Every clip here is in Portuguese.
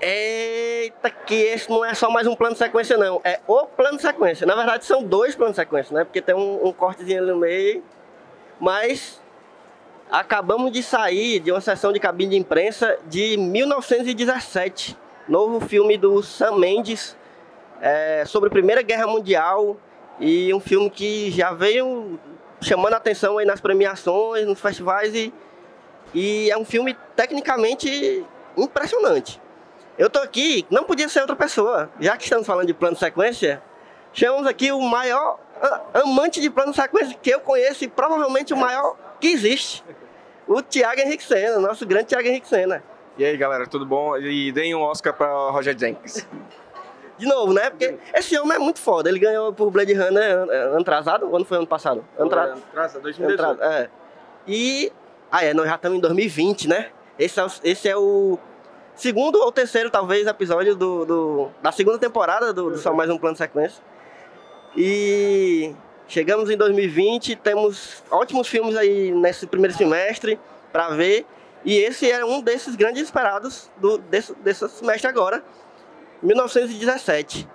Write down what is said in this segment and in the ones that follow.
Eita, que esse não é só mais um plano de sequência, não. É o plano de sequência. Na verdade, são dois planos de sequência, né? Porque tem um, um cortezinho ali no meio. Mas acabamos de sair de uma sessão de cabine de imprensa de 1917. Novo filme do Sam Mendes é, sobre a Primeira Guerra Mundial. E um filme que já veio chamando atenção aí nas premiações, nos festivais. E, e é um filme tecnicamente impressionante. Eu tô aqui, não podia ser outra pessoa. Já que estamos falando de plano sequência, chamamos aqui o maior a- amante de plano sequência que eu conheço e provavelmente o maior que existe. O Thiago Henrique Sena, nosso grande Thiago Henrique Sena. E aí, galera, tudo bom? E deem um Oscar pra Roger Jenkins. De novo, né? Porque esse homem é muito foda. Ele ganhou por Blade Runner ano, ano atrasado ou não foi ano passado? Ano tra- Traça, Entrada, é. E. Ah, é, nós já estamos em 2020, né? Esse é o, esse é o segundo ou terceiro, talvez, episódio do, do- da segunda temporada do, do Só Mais Um Plano de Sequência. E chegamos em 2020, temos ótimos filmes aí nesse primeiro semestre para ver. E esse é um desses grandes esperados do, desse, desse semestre agora, 1917.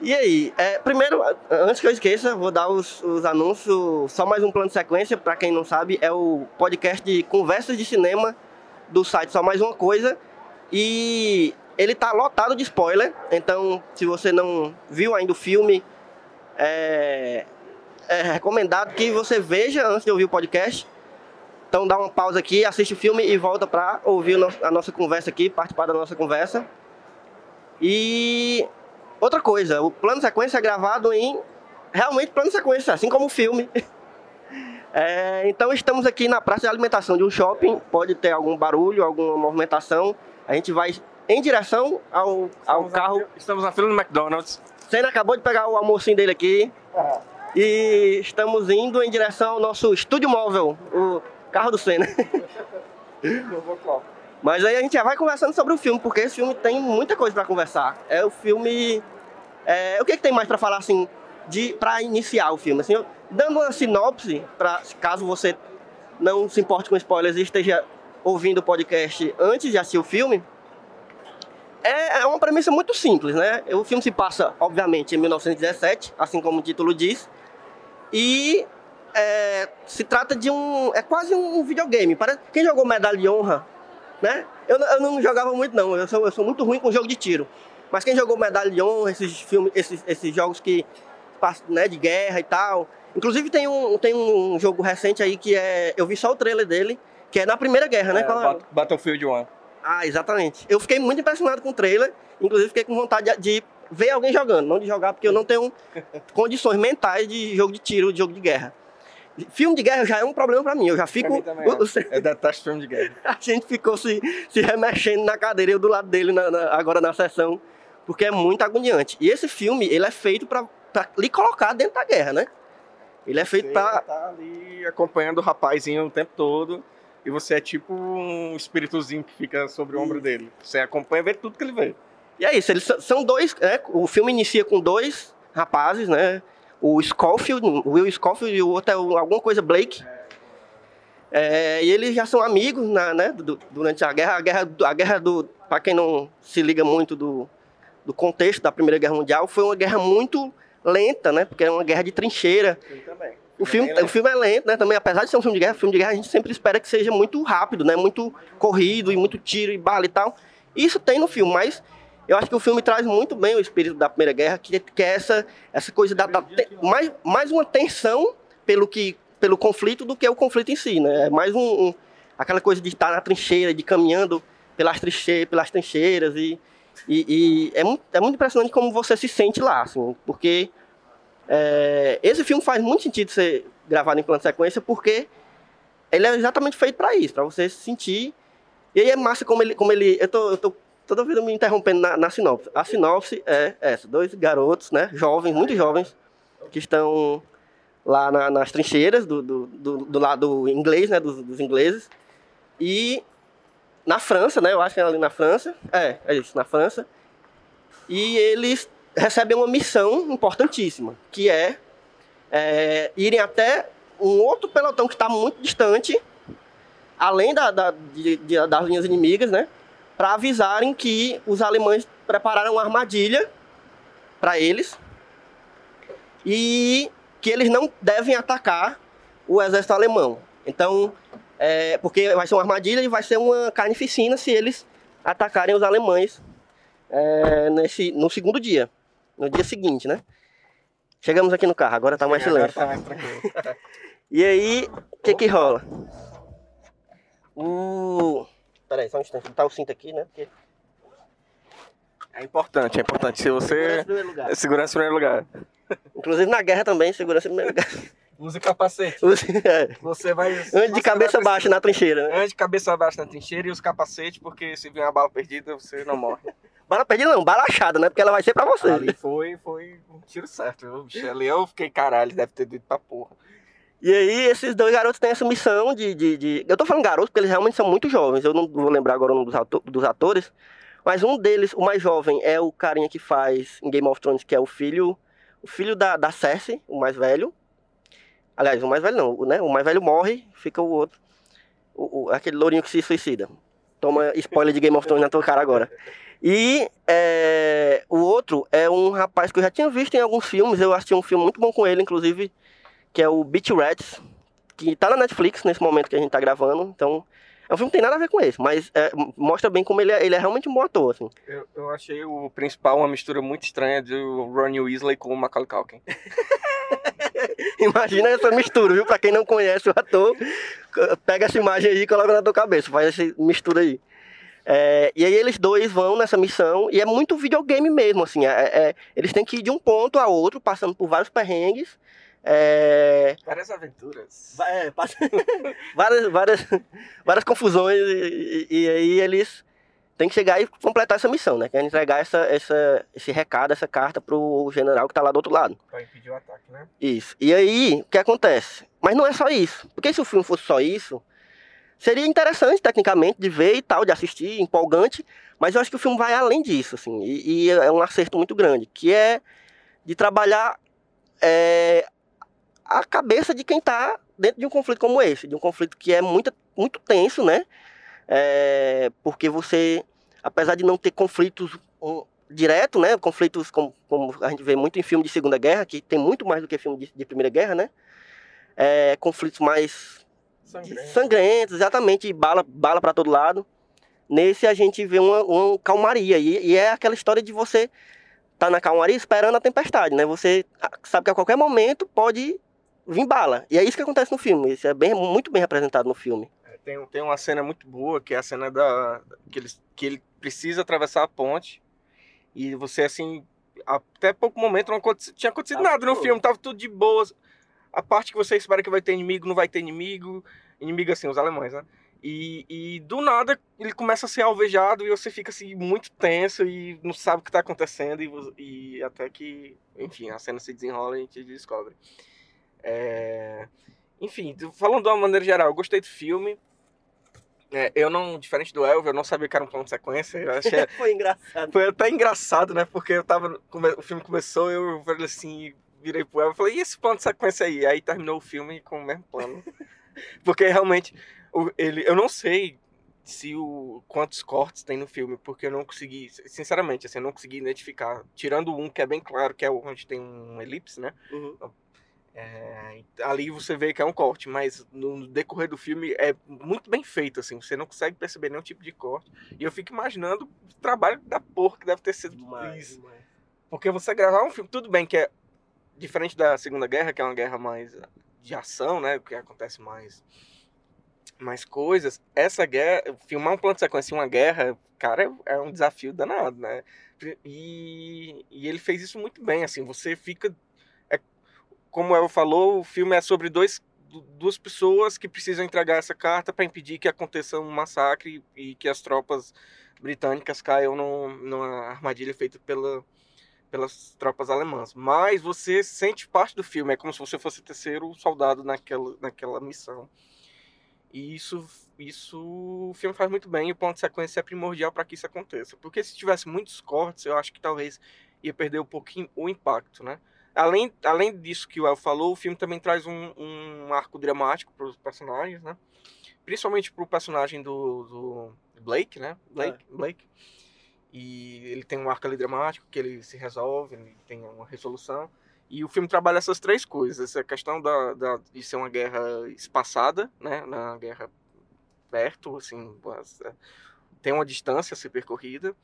E aí, é, primeiro, antes que eu esqueça, vou dar os, os anúncios, só mais um plano de sequência, para quem não sabe, é o podcast de conversas de cinema do site Só Mais Uma Coisa. E ele tá lotado de spoiler, então se você não viu ainda o filme, é, é recomendado que você veja antes de ouvir o podcast. Então dá uma pausa aqui, assiste o filme e volta para ouvir a nossa conversa aqui, participar da nossa conversa. E outra coisa, o plano sequência é gravado em realmente plano sequência, assim como o filme. É, então estamos aqui na praça de alimentação de um shopping, pode ter algum barulho, alguma movimentação. A gente vai em direção ao, ao carro. Estamos na fila do McDonald's. Senna acabou de pegar o almocinho dele aqui. E estamos indo em direção ao nosso estúdio móvel, o carro do Senna. Mas aí a gente já vai conversando sobre o filme, porque esse filme tem muita coisa para conversar. É o filme. é, o que, que tem mais para falar assim, de para iniciar o filme? Assim, eu- dando uma sinopse, para caso você não se importe com spoilers e esteja ouvindo o podcast antes de assistir o filme, é é uma premissa muito simples, né? O filme se passa, obviamente, em 1917, assim como o título diz, e é, se trata de um. É quase um videogame. Quem jogou Medalha de Honra, né? Eu, eu não jogava muito, não. Eu sou, eu sou muito ruim com jogo de tiro. Mas quem jogou Medalha de Honra, esses filmes, esses, esses jogos que né, de guerra e tal. Inclusive tem um, tem um jogo recente aí que é. Eu vi só o trailer dele, que é na Primeira Guerra, né? É, Qual é? Battlefield 1. Ah, exatamente. Eu fiquei muito impressionado com o trailer, inclusive fiquei com vontade de, de ver alguém jogando, não de jogar, porque eu não tenho condições mentais de jogo de tiro, de jogo de guerra. Filme de guerra já é um problema pra mim, eu já fico. o- o- Eu detesto filme de guerra. a gente ficou se, se remexendo na cadeira, eu do lado dele na- na- agora na sessão, porque é muito agoniante. E esse filme, ele é feito pra, pra lhe colocar dentro da guerra, né? Ele é feito pra. tá ali acompanhando o rapazinho o tempo todo. E você é tipo um espíritozinho que fica sobre o ombro dele. Você acompanha e vê tudo que ele vê. E é isso, eles são- dois. né, o filme inicia com dois rapazes, né? O Schofield, o Will Schofield e o outro é o- alguma coisa Blake. É, e eles já são amigos na, né, du- durante a guerra. A guerra, a guerra do. Para quem não se liga muito do, do contexto da Primeira Guerra Mundial, foi uma guerra muito lenta, né? Porque é uma guerra de trincheira. também. O filme, o filme é lento, né? Também, apesar de ser um filme de guerra, filme de guerra a gente sempre espera que seja muito rápido, né? Muito corrido e muito tiro e bala e tal. Isso tem no filme, mas eu acho que o filme traz muito bem o espírito da Primeira Guerra, que, que é essa, essa coisa da, da te- mais, mais uma tensão pelo que pelo conflito do que o conflito em si, né? É mais um, um- aquela coisa de estar na trincheira, de caminhando pelas trincheiras, pelas trincheiras e, e, e é, muito, é muito impressionante como você se sente lá, assim, porque é, esse filme faz muito sentido ser gravado em plano sequência porque ele é exatamente feito para isso, para você se sentir. E aí é massa como ele. Como ele eu, tô, eu tô toda vez me interrompendo na, na sinopse. A sinopse é essa: dois garotos, né, jovens, muito jovens, que estão lá na- nas trincheiras do, do, do, do lado inglês, né, dos, dos ingleses, e na França, né, eu acho que é ali na França, é, é isso, na França, e eles recebem uma missão importantíssima, que é, é, irem até um outro pelotão que está muito distante, além da, da- de- de- das linhas inimigas, né? Para avisarem que os alemães prepararam uma armadilha para eles e que eles não devem atacar o exército alemão. Então, é, porque vai ser uma armadilha e vai ser uma carnificina se eles atacarem os alemães é, nesse, no segundo dia, no dia seguinte, né? Chegamos aqui no carro, agora tá mais Agora silêncio. tá mais. E aí, o que que rola? O... Peraí, só um instante, botar o cinto aqui, né? Porque... É importante, é importante. Se Segurança em você. primeiro lugar. Segurança em primeiro lugar. Inclusive na guerra também, segurança em primeiro lugar. Use capacete. É. Você vai. Ande de cabeça baixa na trincheira, né? Ande de cabeça baixa na trincheira e os capacetes, porque se vier uma bala perdida, você não morre. Bala perdida não, bala achada, né? Porque ela vai ser pra você. Ali foi, foi um tiro certo, viu? bicho? Ali eu fiquei, caralho, deve ter dito pra porra. E aí, esses dois garotos têm essa missão de, de, de- Eu tô falando garotos porque eles realmente são muito jovens. Eu não vou lembrar agora o nome dos, ato- dos atores. Mas um deles, o mais jovem, é o carinha que faz em Game of Thrones, que é o filho. O filho da, da Cersei, o mais velho. Aliás, o mais velho não, né? O mais velho morre, fica o outro. O, o- aquele lourinho que se suicida. Toma spoiler de Game of Thrones na tua cara agora. E é, o outro é um rapaz que eu já tinha visto em alguns filmes. Eu assisti um filme muito bom com ele, inclusive, que é o Beach Rats, que tá na Netflix nesse momento que a gente tá gravando. Então, é um filme que tem nada a ver com esse, mas é, mostra bem como ele é, ele é realmente um bom ator, assim. Eu, eu achei o principal uma mistura muito estranha do Ronnie Weasley com o Macaulay Culkin. Imagina essa mistura, viu? Pra quem não conhece o ator, pega essa imagem aí e coloca na tua cabeça, faz essa mistura aí. É, e aí eles dois vão nessa missão, e é muito videogame mesmo, assim, é- é- eles têm que ir de um ponto a outro, passando por vários perrengues, é, Várias aventuras. É, várias, várias, várias confusões e, e- e aí eles têm que chegar e completar essa missão, né? Que é entregar essa, essa, esse recado, essa carta pro general que tá lá do outro lado. Pra impedir o ataque, né? Isso. E aí, o que acontece? Mas não é só isso. Porque se o filme fosse só isso, seria interessante tecnicamente de ver e tal, de assistir, empolgante, mas eu acho que o filme vai além disso, assim, e, e é um acerto muito grande, que é de trabalhar é, a cabeça de quem está dentro de um conflito como esse, de um conflito que é muito, muito tenso, né? É, porque você, apesar de não ter conflitos um, direto, né? Conflitos como, como a gente vê muito em filme de Segunda Guerra, que tem muito mais do que filme de, de Primeira Guerra, né? É, conflitos mais Sangrento. sangrentos, exatamente, bala, bala para todo lado. Nesse a gente vê uma, uma calmaria, e, e é aquela história de você tá na calmaria esperando a tempestade, né? Você sabe que a qualquer momento pode vir bala. E é isso que acontece no filme. Isso é bem, muito bem representado no filme. Tem, tem uma cena muito boa, que é a cena da. que ele, que ele precisa atravessar a ponte. E você, assim, até pouco momento não aconte- tinha acontecido Tava nada no tudo. filme, tava tudo de boas. A parte que você espera que vai ter inimigo, não vai ter inimigo. Inimigo, assim, os alemães, né? E, e do nada ele começa a ser alvejado e você fica assim muito tenso e não sabe o que tá acontecendo e, e até que, enfim, a cena se desenrola e a gente descobre. É, Enfim, falando de uma maneira geral, eu gostei do filme. É, eu não, diferente do Elvio, eu não sabia que era um plano de sequência. Eu achei, Foi engraçado. foi até engraçado, né? Porque eu tava. O filme começou, eu falei assim, virei pro Elvio e falei, e esse plano de sequência aí? Aí terminou o filme com o mesmo plano. Porque realmente, o- ele, eu não sei se o quantos cortes tem no filme, porque eu não consegui, sinceramente, assim, eu não consegui identificar. Tirando um que é bem claro, que é onde tem um elipse, né? Uhum. É, ali você vê que é um corte, mas no decorrer do filme é muito bem feito, assim, você não consegue perceber nenhum tipo de corte. E eu fico imaginando o trabalho da porra que deve ter sido Demais, isso. demais. Porque você gravar um filme, tudo bem que é diferente da Segunda Guerra, que é uma guerra mais de ação, né? Que acontece mais mais coisas. Essa guerra, filmar um plano de sequência em uma guerra, cara, é um desafio danado, né? E, e ele fez isso muito bem, assim, você fica como ela falou, o filme é sobre dois du- duas pessoas que precisam entregar essa carta para impedir que aconteça um massacre e que as tropas britânicas caiam num- numa armadilha feita pela pelas tropas alemãs. Mas você sente parte do filme, é como se você fosse o terceiro soldado naquela, naquela missão. E isso, isso o filme faz muito bem e o plano de sequência é primordial para que isso aconteça. Porque se tivesse muitos cortes, eu acho que talvez ia perder um pouquinho o impacto, né? Além, além disso que o El falou, o filme também traz um, um arco dramático para os personagens, né? Principalmente para o personagem do, do Blake, né? Blake, Blake. E ele tem um arco ali dramático que ele se resolve, ele tem uma resolução. E o filme trabalha essas três coisas. Essa questão da, da, de ser uma guerra espaçada, né? Na guerra perto, assim, as- tem uma distância a ser percorrida.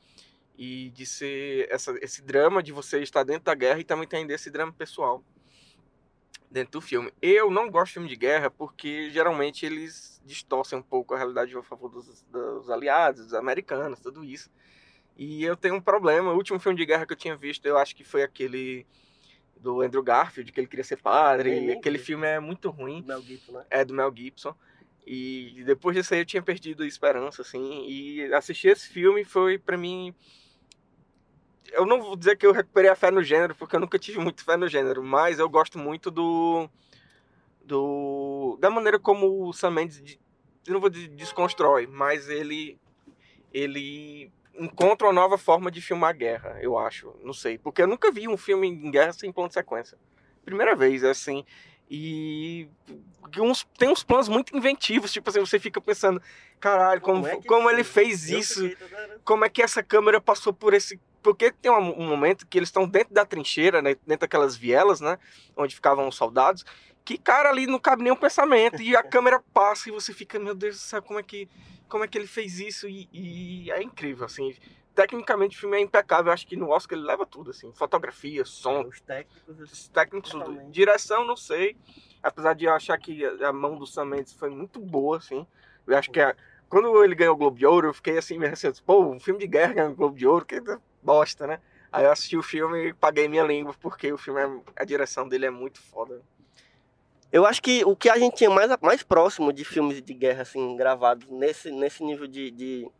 E de ser essa, esse drama de você estar dentro da guerra e também tem desse drama pessoal dentro do filme. Eu não gosto de filme de guerra porque geralmente eles distorcem um pouco a realidade a favor dos, dos aliados, dos americanos, tudo isso. E eu tenho um problema. O último filme de guerra que eu tinha visto, eu acho que foi aquele do Andrew Garfield, que ele queria ser padre. Nem Aquele filme é muito ruim. Mel Gibson, né? É do Mel Gibson. E depois disso aí eu tinha perdido a esperança, assim. E assistir esse filme foi pra mim. Eu não vou dizer que eu recuperei a fé no gênero, porque eu nunca tive muito fé no gênero, mas eu gosto muito do. do da maneira como o Sam Mendes. de- Eu não vou dizer desconstrói, mas ele. ele encontra uma nova forma de filmar guerra, eu acho. Não sei. Porque eu nunca vi um filme em guerra sem plano de sequência. Primeira vez, assim. E uns, tem uns planos muito inventivos, tipo assim, você fica pensando, caralho, como, é que como ele fez isso? Como é que essa câmera passou por esse. Porque tem um, um momento que eles estão dentro da trincheira, né, dentro daquelas vielas, né? Onde ficavam os soldados. Que, cara, ali não cabe nenhum pensamento. E a câmera passa e você fica, meu Deus do céu, como é que, como é que ele fez isso? E, e é incrível, assim. Tecnicamente o filme é impecável. Eu acho que no Oscar ele leva tudo, assim. Fotografia, som, Os técnicos. os técnicos, tudo. Direção, não sei. Apesar de eu achar que a mão do Sam Mendes foi muito boa, assim. Eu acho que a- quando ele ganhou o Globo de Ouro, eu fiquei assim, meio assim, pô, um filme de guerra ganhando o Globo de Ouro, que bosta, né? Aí eu assisti o filme e paguei minha língua, porque o filme, é- a direção dele é muito foda. Eu acho que o que a gente tinha mais, mais próximo de filmes de guerra, assim, gravados nesse, nesse nível de, de,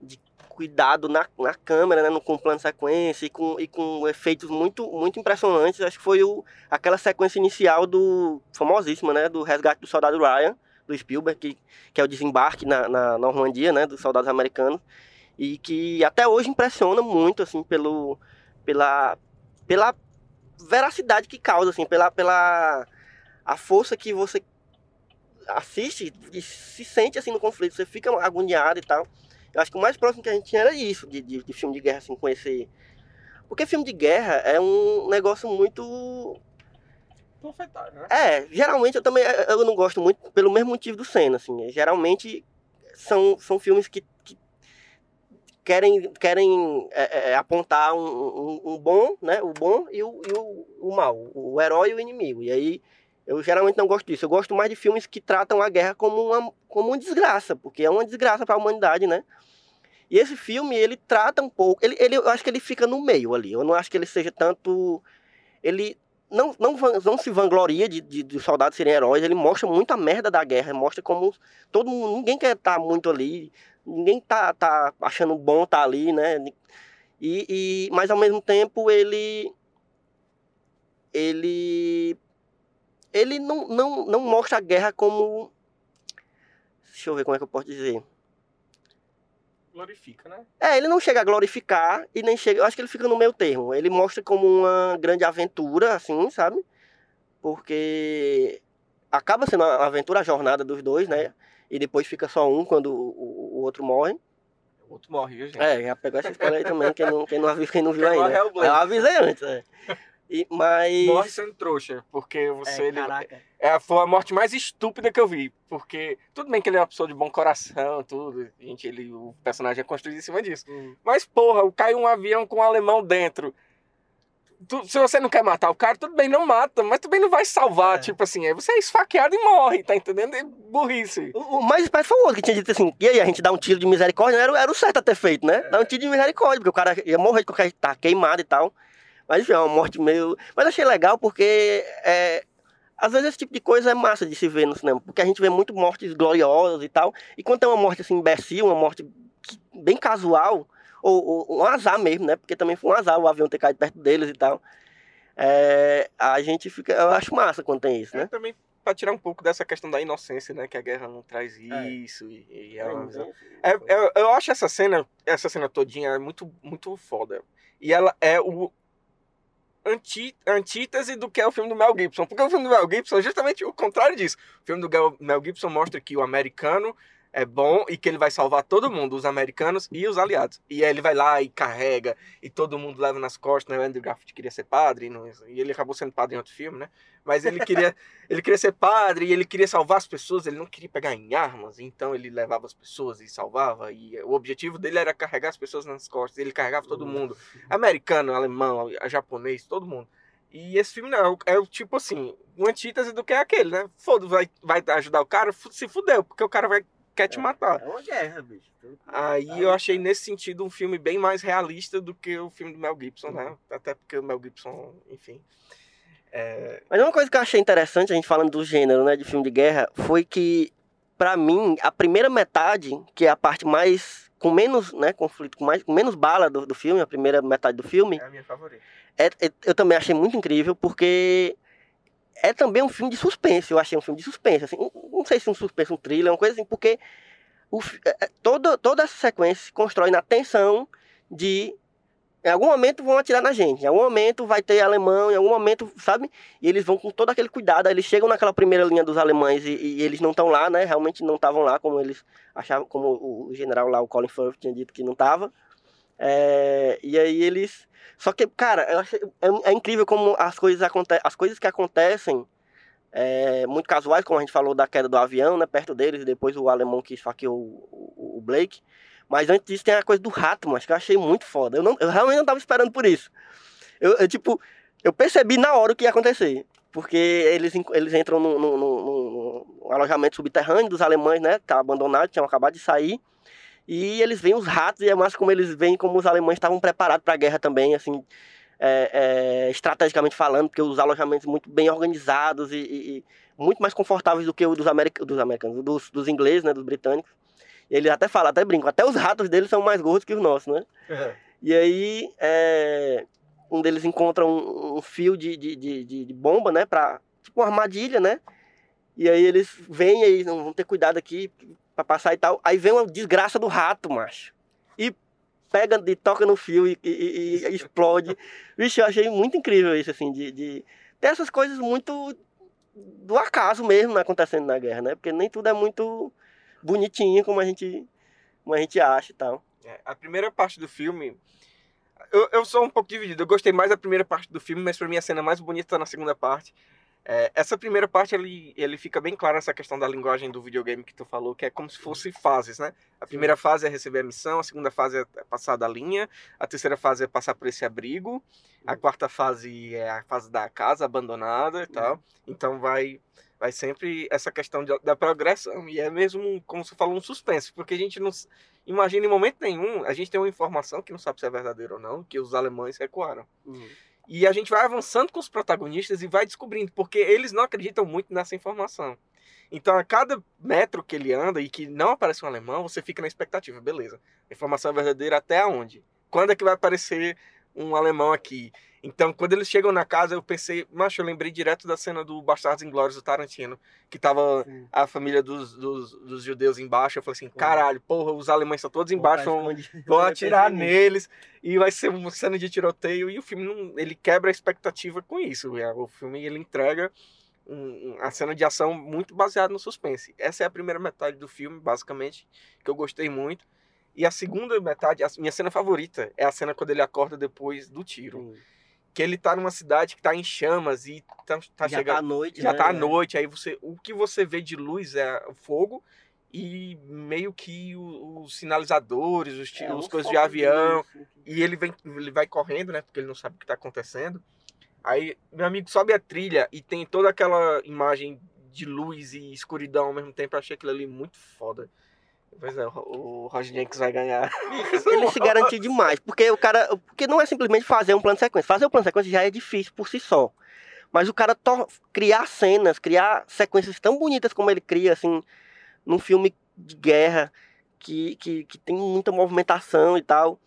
de cuidado na, na câmera, né, no, com plano sequência e com, e com efeitos muito, muito impressionantes, acho que foi o, aquela sequência inicial do, famosíssima, né, do Resgate do Soldado Ryan, do Spielberg, que, que é o desembarque na, na Normandia, né, dos soldados americanos, e que até hoje impressiona muito, assim, pelo, pela, pela veracidade que causa, assim, pela, pela a força que você assiste e se sente assim no conflito, você fica agoniado e tal. Eu acho que o mais próximo que a gente tinha era isso, de, de, de filme de guerra, assim, conhecer. Porque filme de guerra é um negócio muito. né? É, geralmente eu também eu não gosto muito pelo mesmo motivo do Senna, assim. Geralmente são, são filmes que, que querem, querem é, é, apontar um, um, um bom, né? O bom e o, e o, o mal, o herói e o inimigo. E aí eu geralmente não gosto disso. Eu gosto mais de filmes que tratam a guerra como uma, como uma desgraça, porque é uma desgraça para a humanidade, né? E esse filme, ele trata um pouco. Ele, ele, eu acho que ele fica no meio ali. Eu não acho que ele seja tanto. Ele não, não, não se vangloria de, de, de os soldados serem heróis. Ele mostra muito a merda da guerra. Mostra como todo mundo. Ninguém quer estar muito ali. Ninguém tá, tá achando bom estar ali, né? E, e, mas ao mesmo tempo ele. Ele. Ele não, não, não mostra a guerra como. Deixa eu ver como é que eu posso dizer. Glorifica, né? É, ele não chega a glorificar e nem chega. Eu acho que ele fica no meio termo. Ele mostra como uma grande aventura, assim, sabe? Porque acaba sendo a aventura, a jornada dos dois, né? E depois fica só um quando o, o- outro morre. O outro morre, viu, gente? É, já pegou essa spoiler aí também, quem não, quem não, quem não viu Quem ainda. é. Eu avisei antes, é. E, mas. Morre sendo trouxa, porque você. É, ele- caraca. É, a- foi a morte mais estúpida que eu vi. Porque tudo bem que ele é uma pessoa de bom coração, tudo. Gente, ele, o personagem é construído em cima disso. Hum. Mas, porra, cai um avião com um alemão dentro. Tu- se você não quer matar o cara, tudo bem, não mata, mas também não vai salvar. É. Tipo assim, aí você é esfaqueado e morre, tá entendendo? É burrice. O, o mais esperto foi o outro que tinha dito assim: e aí, a gente dá um tiro de misericórdia, era, o- era o certo a ter feito, né? Dar um tiro de misericórdia, porque o cara ia morrer de qualquer jeito, tá queimado e tal. Mas enfim, é uma morte meio. Mas achei legal porque é, às vezes esse tipo de coisa é massa de se ver no cinema, porque a gente vê muito mortes gloriosas e tal. E quando tem uma morte assim imbecil, uma morte bem casual, ou, ou um azar mesmo, né? Porque também foi um azar o avião ter caído perto deles e tal. É, a gente fica. Eu acho massa quando tem isso, É né? também pra tirar um pouco dessa questão da inocência, né? Que a guerra não traz É. isso. E, e é uma É, é- eu acho essa cena, essa cena todinha muito, muito foda. E ela é o anti, antítese do que é o filme do Mel Gibson. Porque o filme do Mel Gibson é justamente o contrário disso. O filme do Mel Gibson mostra que o americano é bom e que ele vai salvar todo mundo, os americanos e os aliados. E aí ele vai lá e carrega, e todo mundo leva nas costas, né? O Andrew Garfield queria ser padre, e, não- e ele acabou sendo padre em outro filme, né? Mas ele queria, ele queria ser padre e ele queria salvar as pessoas, ele não queria pegar em armas, então ele levava as pessoas e salvava. E o objetivo dele era carregar as pessoas nas costas, ele carregava todo mundo, americano, alemão, japonês, todo mundo. E esse filme não, é o- é tipo assim, uma antítese do que é aquele, né? Foda, vai, vai ajudar o cara, se fudeu, porque o cara vai, quer te matar. É uma guerra, bicho. Aí eu achei nesse sentido um filme bem mais realista do que o filme do Mel Gibson, né? Até porque o Mel Gibson, enfim. É, Mas uma coisa que eu achei interessante, a gente falando do gênero, né, de filme de guerra, foi que, pra mim, a primeira metade, que é a parte mais. com menos, né, conflito, com, mais, com menos bala do, do filme, a primeira metade do filme, é a minha favorita. é- é- eu também achei muito incrível, porque é também um filme de suspense. Eu achei um filme de suspense, assim, não- sei se um suspense, um thriller, uma coisa assim, porque o é- é- toda, toda essa sequência se constrói na tensão de. Em algum momento vão atirar na gente, em algum momento vai ter alemão, em algum momento, sabe? E eles vão com todo aquele cuidado, eles chegam naquela primeira linha dos alemães e, e eles não estão lá, né? Realmente não estavam lá, como eles achavam, como o general lá, o Colin Firth, tinha dito que não estava. E aí eles. Só que, cara, eu achei, é, é incrível como as coisas, aconte as coisas que acontecem, é, muito casuais, como a gente falou da queda do avião, né? Perto deles, e depois o alemão que esfaqueou o, o, Blake. Mas antes disso tem a coisa do rato, mas que eu achei muito foda. Eu, não, eu realmente não tava esperando por isso. Eu, eu, tipo, eu percebi na hora o que ia acontecer. Porque eles, eles entram num, alojamento subterrâneo dos alemães, né? Tá abandonado, tinham acabado de sair. E eles veem os ratos e é mais como eles veem como os alemães estavam preparados para a guerra também, assim, é, é, estrategicamente falando, porque os alojamentos muito bem organizados e, e- e muito mais confortáveis do que o dos, america dos americanos, dos, dos ingleses, né? Dos britânicos. E eles até falam, até brincam, até os ratos deles são mais gordos que os nossos, né? E aí, é, um deles encontra um, um fio de, de, de, de- de bomba, né? Pra, tipo uma armadilha, né? E aí eles vêm e aí, não vão ter cuidado aqui pra passar e tal. Aí vem uma desgraça do rato, macho. E pega, e toca no fio e, e- e- e explode. Vixe, eu achei muito incrível isso, assim, de, de ter essas coisas muito do acaso mesmo acontecendo na guerra, né? Porque nem tudo é muito bonitinho como a gente, como a gente acha e tal. É, a primeira parte do filme. Eu, eu sou um pouco dividido. Eu gostei mais da primeira parte do filme, mas pra mim a cena mais bonita tá na segunda parte. É, essa primeira parte, ele, ele fica bem claro essa questão da linguagem do videogame que tu falou, que é como se fosse fases, né? A primeira fase é receber a missão, a segunda fase é passar da linha, a terceira fase é passar por esse abrigo, a quarta fase é a fase da casa abandonada e tal. Então vai, vai sempre essa questão de- da progressão. E é mesmo, como você falou, um suspense, porque a gente não imagina em momento nenhum, a gente tem uma informação que não sabe se é verdadeira ou não, que os alemães recuaram. E a gente vai avançando com os protagonistas e vai descobrindo, porque eles não acreditam muito nessa informação. Então, a cada metro que ele anda e que não aparece um alemão, você fica na expectativa, beleza. A informação é verdadeira até onde? Quando é que vai aparecer um alemão aqui? Então, quando eles chegam na casa, eu pensei, macho, eu lembrei direto da cena do Bastardos Inglórios do Tarantino, que tava Sim. a família dos, dos, dos judeus embaixo. Eu falei assim, caralho, porra, os alemães estão todos embaixo, vão, vão atirar neles e vai ser uma cena de tiroteio e o filme não, ele quebra a expectativa com isso. é, O filme ele entrega um- um- a cena de ação muito baseada no suspense. Essa é a primeira metade do filme, basicamente, que eu gostei muito. E a segunda metade, a minha cena favorita, é a cena quando ele acorda depois do tiro. Que ele tá numa cidade que tá em chamas e tá, tá já chegando. tá à noite, já né? tá à noite, aí você. O que você vê de luz é o fogo e meio que os sinalizadores, os, É, os coisas de avião. assim, E ele vem, ele vai correndo, né? Porque ele não sabe o que tá acontecendo. Aí, meu amigo sobe a trilha e tem toda aquela imagem de luz e escuridão ao mesmo tempo. Eu achei aquilo ali muito foda. Pois é, o Roger Jenkins vai ganhar. Ele se garantiu demais, porque o cara. Porque não é simplesmente fazer um plano de sequência. Fazer o plano de sequência já é difícil por si só. Mas o cara criar cenas, criar sequências tão bonitas como ele cria, assim, num filme de guerra, que, que, que tem muita movimentação e tal.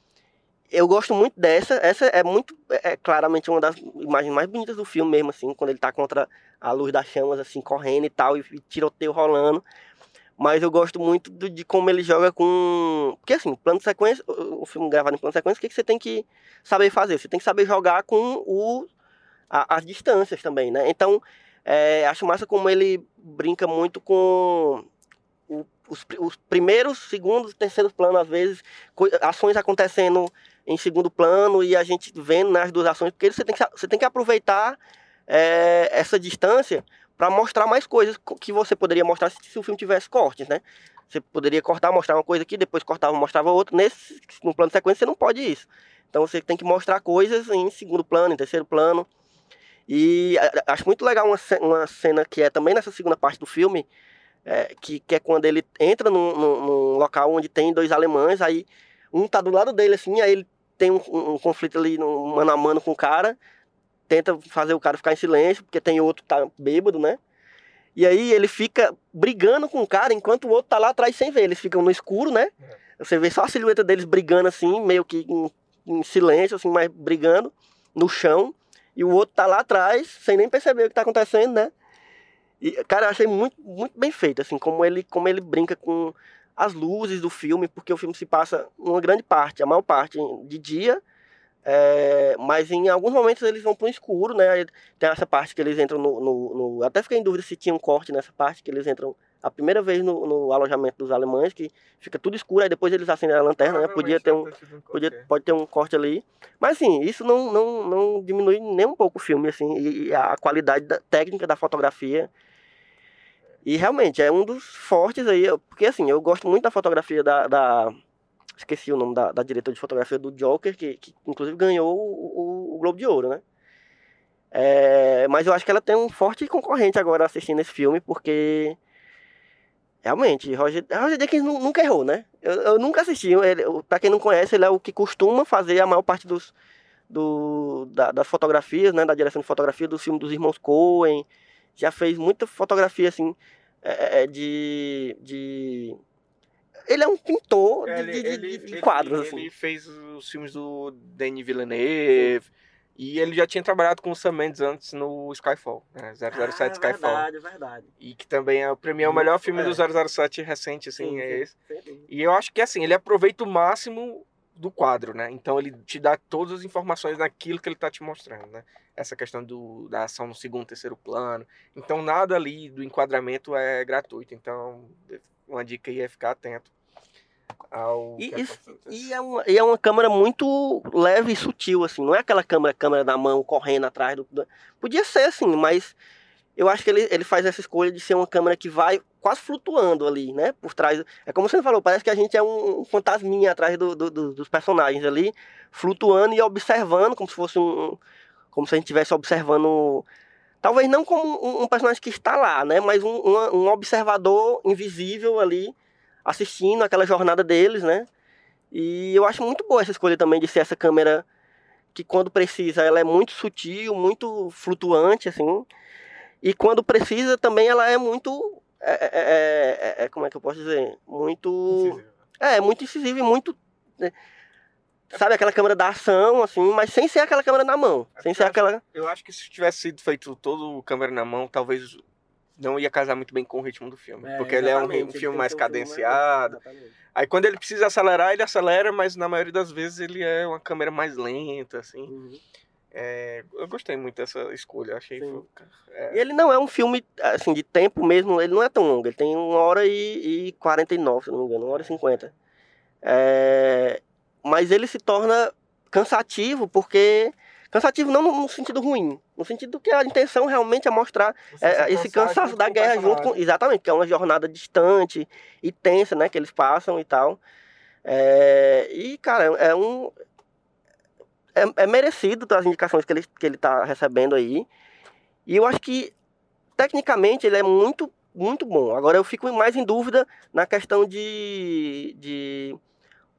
Eu gosto muito dessa. Essa é muito. É claramente uma das imagens mais bonitas do filme mesmo, assim, quando ele tá contra a luz das chamas, assim, correndo e tal, e, e tiroteio rolando. Mas eu gosto muito do- de como ele joga com. Porque assim, plano de sequência, o filme gravado em plano de sequência, o que, que você tem que saber fazer? Você tem que saber jogar com o, a- as distâncias também, né? Então, é, acho massa como ele brinca muito com o- os, os primeiros, segundos, terceiros planos, às vezes, ações acontecendo em segundo plano e a gente vendo nas duas ações, porque você tem que, você tem que aproveitar é, essa distância para mostrar mais coisas co- que você poderia mostrar se, se o filme tivesse cortes, né? Você poderia cortar, mostrar uma coisa aqui, depois cortava, mostrava outra. Nesse, no plano de sequência, você não pode isso. Então você tem que mostrar coisas em segundo plano, em terceiro plano. E acho muito legal uma, uma cena que é também nessa segunda parte do filme, é, que, que é quando ele entra num, num- num local onde tem dois alemães, aí um tá do lado dele, assim, aí ele tem um, um- um conflito ali, no, mano a mano com o cara, tenta fazer o cara ficar em silêncio, porque tem outro que tá bêbado, né? E aí ele fica brigando com o cara, enquanto o outro tá lá atrás sem ver. Eles ficam no escuro, né? Você vê só a silhueta deles brigando assim, meio que em, em silêncio, assim, mas brigando no chão. E o outro tá lá atrás, sem nem perceber o que tá acontecendo, né? E, cara, eu achei muito, muito bem feito, assim, como ele, como ele brinca com as luzes do filme, porque o filme se passa uma grande parte, a maior parte de dia, é, mas em alguns momentos eles vão pro escuro, né? Tem essa parte que eles entram no, no, no- Até fiquei em dúvida se tinha um corte nessa parte, que eles entram a primeira vez no, no alojamento dos alemães, que fica tudo escuro, aí depois eles acendem a lanterna, né? Podia ter um, podia, pode ter um corte ali. Mas assim, isso não, não, não diminui nem um pouco o filme, assim, e, a qualidade da, técnica da fotografia. E realmente, é um dos fortes aí, porque assim, eu gosto muito da fotografia da. da- esqueci o nome da, da diretora de fotografia do Joker, que, que inclusive ganhou o, o- Globo de Ouro, né? É, mas eu acho que ela tem um forte concorrente agora assistindo esse filme, porque realmente, Roger, Roger nu- nunca errou, né? Eu, eu nunca assisti. Ele, pra quem não conhece, ele é o que costuma fazer a maior parte dos, do, da- das fotografias, né? Da direção de fotografia do filme dos irmãos Coen. Já fez muita fotografia, assim, é, é, de, de... Ele é um pintor de, Ele, de- de- ele- de ele- quadros, ele assim. fez os filmes do Denis Villeneuve. E ele já tinha trabalhado com o Sam Mendes antes no Skyfall, né? 007 Skyfall. Ah, Verdade, verdade. E que também é, pra mim é o melhor filme é. do 007 recente, assim, Sim, é sim. esse. Dúvida. E eu acho que assim, ele aproveita o máximo do quadro, né? Então ele te dá todas as informações naquilo que ele tá te mostrando, né? Essa questão do, da ação no segundo, terceiro plano. Então nada ali do enquadramento é gratuito. Então, uma dica aí é ficar atento E, e é uma, e é uma câmera muito leve e sutil, assim. Não é aquela câmera, câmera na mão correndo atrás do. do- Podia ser assim, mas eu acho que ele, ele faz essa escolha de ser uma câmera que vai quase flutuando ali, né? Por trás. É como você falou, parece que a gente é um, um fantasminha atrás do- do- do- dos personagens ali, flutuando e observando, como se fosse um. um- Como se a gente estivesse observando. Talvez não como um, um personagem que está lá, né? Mas um, uma- um observador invisível ali assistindo aquela jornada deles, né? E eu acho muito boa essa escolha também de ser essa câmera que quando precisa ela é muito sutil, muito flutuante, assim. E quando precisa também ela é muito. É, é- é- é- como é que eu posso dizer? Muito. É, muito incisiva e muito. né? Sabe aquela câmera da ação, assim, mas sem ser aquela câmera na mão. Sem ser aquela. Eu acho que se tivesse sido feito todo o câmera na mão, talvez não ia casar muito bem com o ritmo do filme. porque ele é um, um filme mais um filme mais- cadenciado. Exatamente. Aí quando ele precisa acelerar, ele acelera, mas na maioria das vezes ele é uma câmera mais lenta, assim. Uhum. É, eu gostei muito dessa escolha, achei. É, E ele não é um filme, assim, de tempo mesmo, ele não é tão longo. Ele tem uma hora e, e 49, se não me engano, uma hora e 50. É, mas ele se torna cansativo porque... Cansativo não no, no sentido ruim, no sentido que a intenção realmente é mostrar é, se esse cansaço da guerra junto com. Exatamente, que é uma jornada distante e tensa, né? Que eles passam e tal. É, e, cara, é um. É, é merecido as indicações que ele, que ele tá recebendo aí. E eu acho que, tecnicamente, ele é muito, muito bom. Agora eu fico mais em dúvida na questão de. de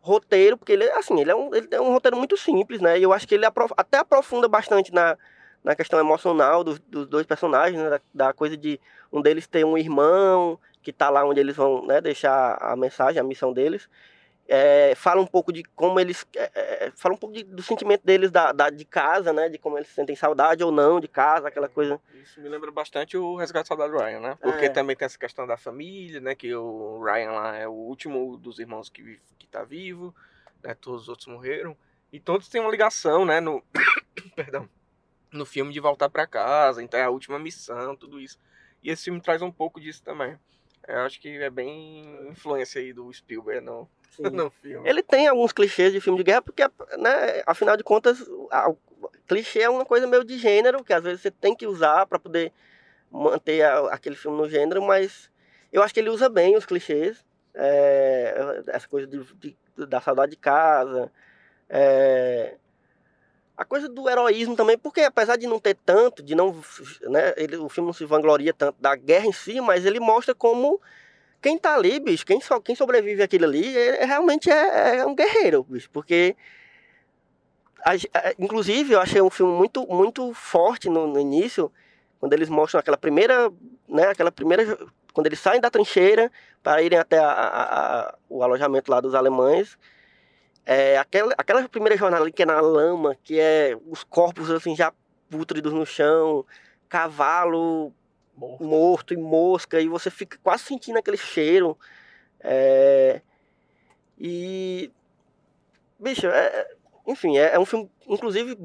roteiro, porque ele, é, assim, ele é um, ele é um roteiro muito simples, né? E eu acho que ele aprof- até aprofunda bastante na, na questão emocional dos, dos dois personagens, né? da, da coisa de um deles ter um irmão que tá lá onde eles vão né, deixar a mensagem, a missão deles. É, fala um pouco de como eles. é, é, fala um pouco de- do sentimento deles da, da- de casa, né? De como eles sentem saudade ou não de casa, aquela coisa. Isso me lembra bastante o Resgate do Soldado Ryan, né? Porque É. também tem essa questão da família, né? Que o Ryan lá é o último dos irmãos que, que tá vivo, né? Todos os outros morreram. E todos têm uma ligação, né? No... Perdão. No filme de voltar pra casa, então é a última missão, tudo isso. E esse filme traz um pouco disso também. Eu acho que é bem influência aí do Spielberg no, no filme. Ele tem alguns clichês de filme de guerra, porque, né, afinal de contas, a- clichê é uma coisa meio de gênero, que às vezes você tem que usar para poder manter a- aquele filme no gênero, mas eu acho que ele usa bem os clichês, é, essa coisa de, de- da saudade de casa, é, a coisa do heroísmo também, porque apesar de não ter tanto, de não, né, ele, o filme não se vangloria tanto da guerra em si, mas ele mostra como quem tá ali, bicho, quem, só, quem sobrevive àquilo ali, é, é- realmente é, é um guerreiro, bicho, porque. a a- inclusive, eu achei um filme muito, muito forte no, no início, quando eles mostram aquela primeira. Né, aquela primeira. Quando eles saem da trincheira para irem até a- o alojamento lá dos alemães. É, aquela, aquela primeira jornada ali que é na lama, que é os corpos assim já pútridos no chão, cavalo Morto. morto e mosca, e você fica quase sentindo aquele cheiro. É, E. Bicho, é- é- enfim, é, é um filme. Inclusive,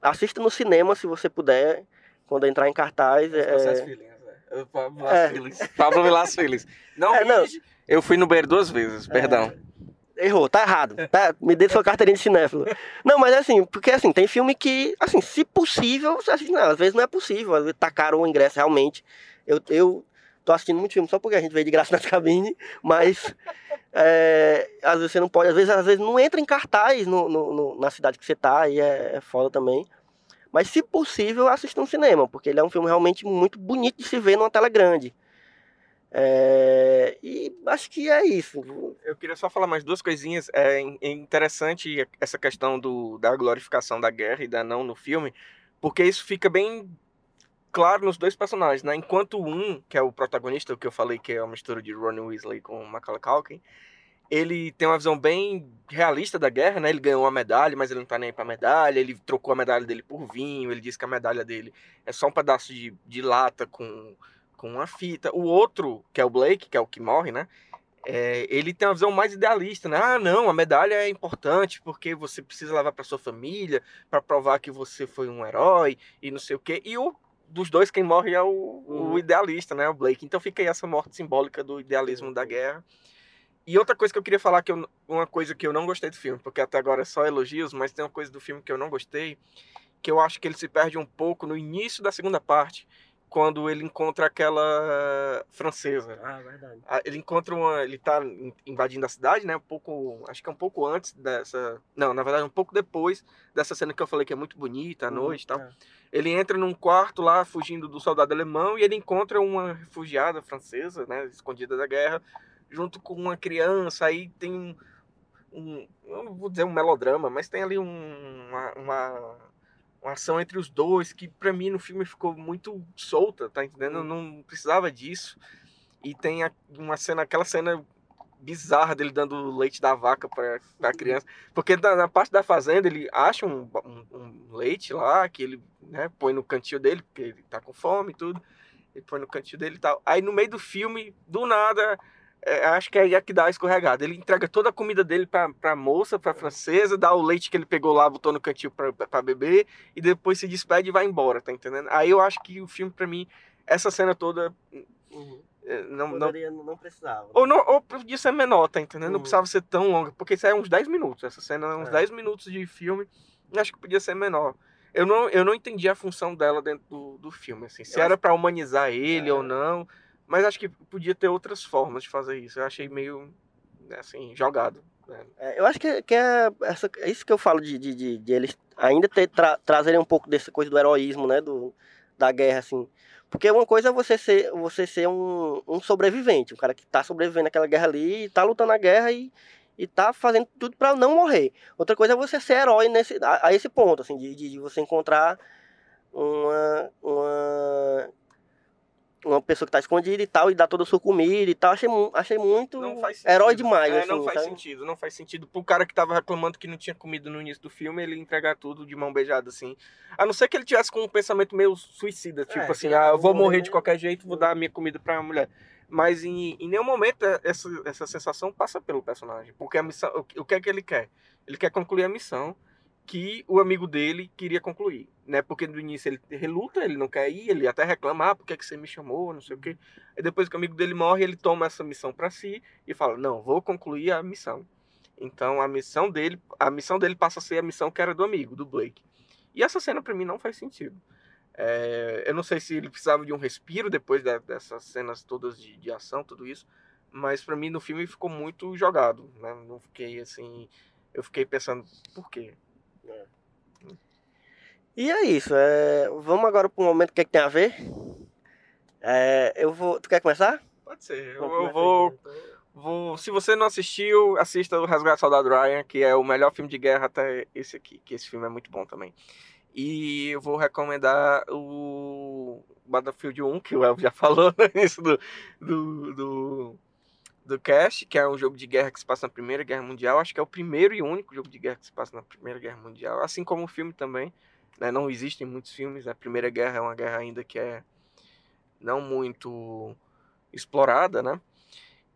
assista no cinema se você puder, quando entrar em cartaz. Processo É, Feelings, né? Pablo É. Vilas Vilas Feelings. Não, É, não. eu fui no Beira duas vezes, perdão. Errou, tá errado. Tá? Me dê sua carteirinha de cinéfilo. Não, mas assim, porque assim, tem filme que, assim, se possível, você assiste, não, às vezes não é possível, às vezes tá caro o ingresso realmente. Eu, eu tô assistindo muito filme só porque a gente veio de graça nas cabines, mas é, às vezes você não pode, às vezes, às vezes não entra em cartaz no, no- no- na cidade que você tá, e é, é foda também. Mas se possível, assista no cinema, porque ele é um filme realmente muito bonito de se ver numa tela grande. É, e acho que é isso. Eu queria só falar mais duas coisinhas. É é interessante essa questão do, da glorificação da guerra e da não no filme, porque isso fica bem claro nos dois personagens, né? Enquanto um, que é o protagonista, o que eu falei que é uma mistura de Ron Weasley com Macaulay Culkin, ele tem uma visão bem realista da guerra, né? Ele ganhou uma medalha, mas ele não tá nem aí pra medalha. Ele trocou a medalha dele por vinho. Ele disse que a medalha dele é só um pedaço de, de lata com, com uma fita. O outro, que é o Blake, que é o que morre, né? É, ele tem uma visão mais idealista, né? Ah, não, a medalha é importante porque você precisa levar para sua família para provar que você foi um herói e não sei o quê. E o dos dois quem morre é o, o Uhum. idealista, né? O Blake. Então fica aí essa morte simbólica do idealismo da guerra. E outra coisa que eu queria falar que eu, uma coisa que eu não gostei do filme, porque até agora é só elogios, mas tem uma coisa do filme que eu não gostei, que eu acho que ele se perde um pouco no início da segunda parte, quando ele encontra aquela francesa. Ah, verdade. Ah, Ele encontra uma. Ele tá in- invadindo a cidade, né? Um pouco. Acho que é um pouco antes dessa. Não, na verdade, um pouco depois dessa cena que eu falei que é muito bonita à Uhum, noite e tal. é. Ele entra num quarto lá, fugindo do soldado alemão, e ele encontra uma refugiada francesa, né? Escondida da guerra, junto com uma criança. Aí tem um. um- eu não vou dizer um melodrama, mas tem ali um- uma, uma, uma ação entre os dois que, pra mim, no filme ficou muito solta, tá entendendo? Eu não precisava disso. E tem a- uma cena, aquela cena bizarra dele dando leite da vaca pra, pra criança. Porque na, na parte da fazenda ele acha um, um- um leite lá, que ele né, põe no cantinho dele, porque ele tá com fome e tudo. Ele põe no cantinho dele e tal. Aí no meio do filme, do nada, é, acho que é aí é que dá a escorregada. Ele entrega toda a comida dele pra, pra moça, pra francesa, dá o leite que ele pegou lá, botou no cantinho pra, pra beber, e depois se despede e vai embora, tá entendendo? Aí eu acho que o filme, pra mim, essa cena toda. é, Não, não, Poderia, não precisava. ou, não, ou podia ser menor, tá entendendo? Não Uhum. precisava ser tão longa, porque isso é uns 10 minutos. Essa cena é uns É. 10 minutos de filme. Acho que podia ser menor. Eu não, eu não entendi a função dela dentro do, do filme, assim. Se Eu era pra humanizar ele É. ou não. Mas acho que podia ter outras formas de fazer isso. Eu achei meio, assim, jogado. né? É, eu acho que, que é, essa, é isso que eu falo de, de, de, de eles ainda ter, tra- trazerem um pouco dessa coisa do heroísmo, né? Do, da guerra, assim. Porque uma coisa é você ser, você ser um, um sobrevivente, um cara que tá sobrevivendo àquela guerra ali, e tá lutando a guerra e, e tá fazendo tudo pra não morrer. Outra coisa é você ser herói nesse, a, a esse ponto, assim, de, de você encontrar uma, uma, uma pessoa que tá escondida e tal, e dar toda a sua comida e tal. Achei, achei muito herói demais, É, assim, não faz sabe? sentido, não faz sentido. Pro cara que tava reclamando que não tinha comida no início do filme, ele entregar tudo de mão beijada, assim. A não ser que ele tivesse com um pensamento meio suicida, tipo É, assim, ah, eu vou morrer de qualquer jeito, vou dar a minha comida pra mulher. Mas em, em nenhum momento é- essa, essa sensação passa pelo personagem. Porque a missão. O, o que é que ele quer? Ele quer concluir a missão que o amigo dele queria concluir. Né? Porque no início ele reluta, ele não quer ir, ele até reclama, ah, por que, que você me chamou, não sei o quê. Aí depois que o amigo dele morre, ele toma essa missão pra si e fala, não, vou concluir a missão. Então a missão dele, a missão dele passa a ser a missão que era do amigo, do Blake. E essa cena pra mim não faz sentido. É, eu não sei se ele precisava de um respiro depois da- dessas cenas todas de, de ação, tudo isso. Mas pra mim no filme ficou muito jogado. Né? Não fiquei assim. Eu fiquei pensando, por quê? E é isso. É... Vamos agora para um momento que, é que tem a ver. É, eu vou. Tu quer começar? Pode ser. Eu, eu vou, então. vou. Se você não assistiu, assista o Resgate do Soldado Ryan, que é o melhor filme de guerra até esse aqui. Que esse filme é muito bom também. E eu vou recomendar o Battlefield 1, que o Elvio já falou no início do, do, do, do cast, que é um jogo de guerra que se passa na Primeira Guerra Mundial. Acho que é o primeiro e único jogo de guerra que se passa na Primeira Guerra Mundial, assim como o filme também. né? Não existem muitos filmes. A Primeira Guerra é uma guerra ainda que é não muito explorada, né?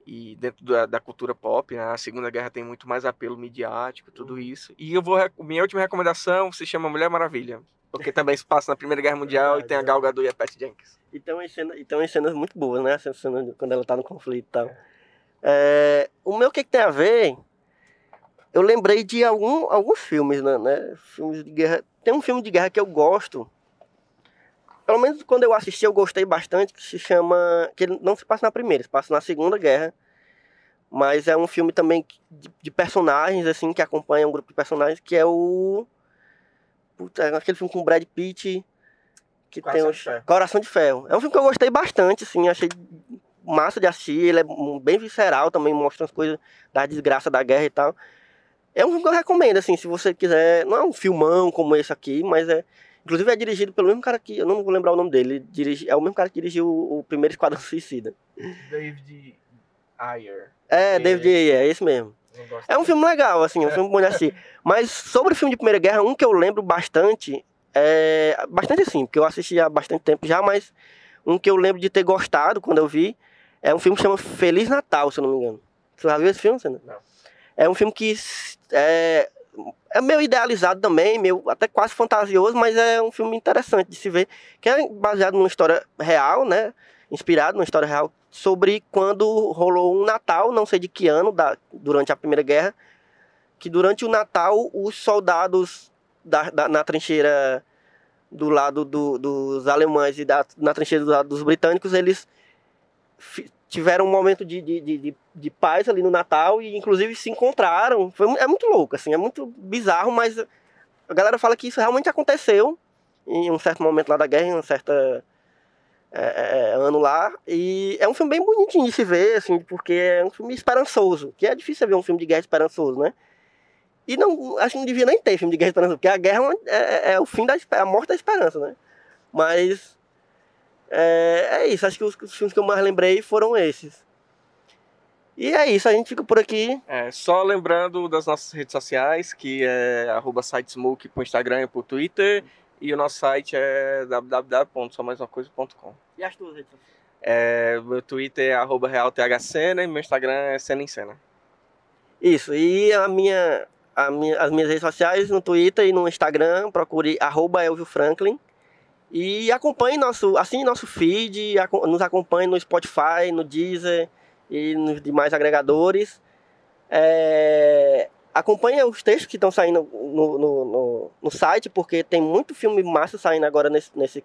E dentro da, da cultura pop, né? a Segunda Guerra tem muito mais apelo midiático, tudo isso. E eu vou minha última recomendação se chama Mulher Maravilha, porque também se passa na Primeira Guerra Mundial e tem a Gal Gadot e a Pat Jenkins. E tem umas cenas, e tem umas cenas muito boas, né? Essa cena de- quando ela tá no conflito e tal. É, o meu que, que tem a ver? Eu lembrei de algum, alguns filmes, né, né? Filmes de guerra. Tem um filme de guerra que eu gosto. Pelo menos quando eu assisti, eu gostei bastante, que se chama. Que ele não se passa na primeira, se passa na segunda guerra. Mas é um filme também de, de personagens, assim, que acompanha um grupo de personagens, que é o. Puta, é aquele filme com o Brad Pitt. Que Coração tem de os... Ferro. Coração de Ferro. É um filme que eu gostei bastante, assim, achei massa de assistir. Ele é bem visceral também, mostra as coisas da desgraça da guerra e tal. É um filme que eu recomendo, assim, se você quiser. Não é um filmão como esse aqui, mas é. Inclusive é dirigido pelo mesmo cara que. Eu não vou lembrar o nome dele. Ele dirige, é o mesmo cara que dirigiu o, o primeiro Esquadrão Suicida. David Ayer. É, David Ayer, é esse mesmo. É um filme legal, assim, é um filme bom de assistir. Mas sobre o filme de Primeira Guerra, um que eu lembro bastante, é. Bastante assim, porque eu assisti há bastante tempo já, mas um que eu lembro de ter gostado quando eu vi, é um filme que chama Feliz Natal, se eu não me engano. Você já viu esse filme, Senna? Não. É um filme que é, é meio idealizado também, meio até quase fantasioso, mas é um filme interessante de se ver, que é baseado numa história real, né? Inspirado numa história real sobre quando rolou um Natal, não sei de que ano, da, durante a Primeira Guerra, que durante o Natal os soldados da, da- na trincheira do lado do- dos alemães e da, na trincheira do lado dos britânicos, eles tiveram um momento de, de, de, de- paz ali no Natal e inclusive se encontraram. Foi, é muito louco, assim, é muito bizarro, mas a galera fala que isso realmente aconteceu em um certo momento lá da guerra, em um certo é, é, ano lá. E é um filme bem bonitinho de se ver, assim, porque é um filme esperançoso, que é difícil ver um filme de guerra esperançoso, né? E não, acho que não devia nem ter filme de guerra esperançoso, porque a guerra é uma- é, é o fim da a morte da esperança, né? Mas é, é isso, acho que os, os filmes que eu mais lembrei foram esses. E é isso, a gente fica por aqui. É, só lembrando das nossas redes sociais, que é arroba sitesmoke pro Instagram e pro Twitter. E o nosso site é www.somaismacoisa.com. E as tuas redes É, meu Twitter é arroba realthcena e meu Instagram é cena em cena. Isso, e a minha, a minha, as minhas redes sociais no Twitter e no Instagram, procure arroba Elvio Franklin. E acompanhe nosso, assine nosso feed, nos acompanhe no Spotify, no Deezer e nos demais agregadores. É, acompanhe os textos que estão saindo no, no, no, no site, porque tem muito filme massa saindo agora nesse, nesse,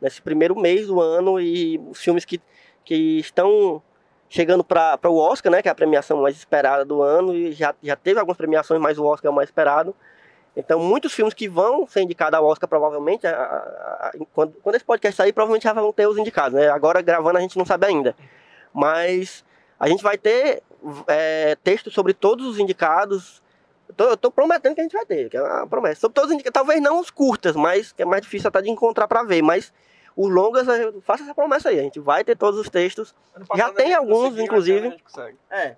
nesse primeiro mês do ano e os filmes que, que estão chegando para o Oscar, né, que é a premiação mais esperada do ano, e já, já teve algumas premiações, mas o Oscar é o mais esperado. Então, muitos filmes que vão ser indicados ao Oscar, provavelmente, a- a- a- quando, quando esse podcast sair, provavelmente já vão ter os indicados. Né? Agora, gravando, a gente não sabe ainda. Mas a gente vai ter é, texto sobre todos os indicados. Eu tô, eu tô prometendo que a gente vai ter, que é uma promessa. Sobre todos os indicados, talvez não os curtas, mas que é mais difícil até de encontrar para ver. Mas os longas, eu faço essa promessa aí. A gente vai ter todos os textos. Já tem alguns, inclusive. É.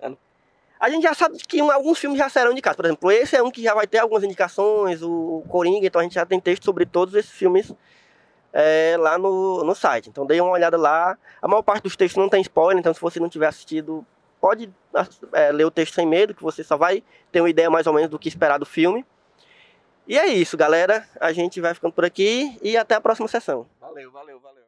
A gente já sabe que um- alguns filmes já serão indicados. Por exemplo, esse é um que já vai ter algumas indicações, o Coringa, então a gente já tem texto sobre todos esses filmes é, lá no, no site. Então dê uma olhada lá. A maior parte dos textos não tem spoiler, então se você não tiver assistido, pode é, ler o texto sem medo, que você só vai ter uma ideia mais ou menos do que esperar do filme. E é isso, galera. A gente vai ficando por aqui e até a próxima sessão. Valeu, valeu, valeu.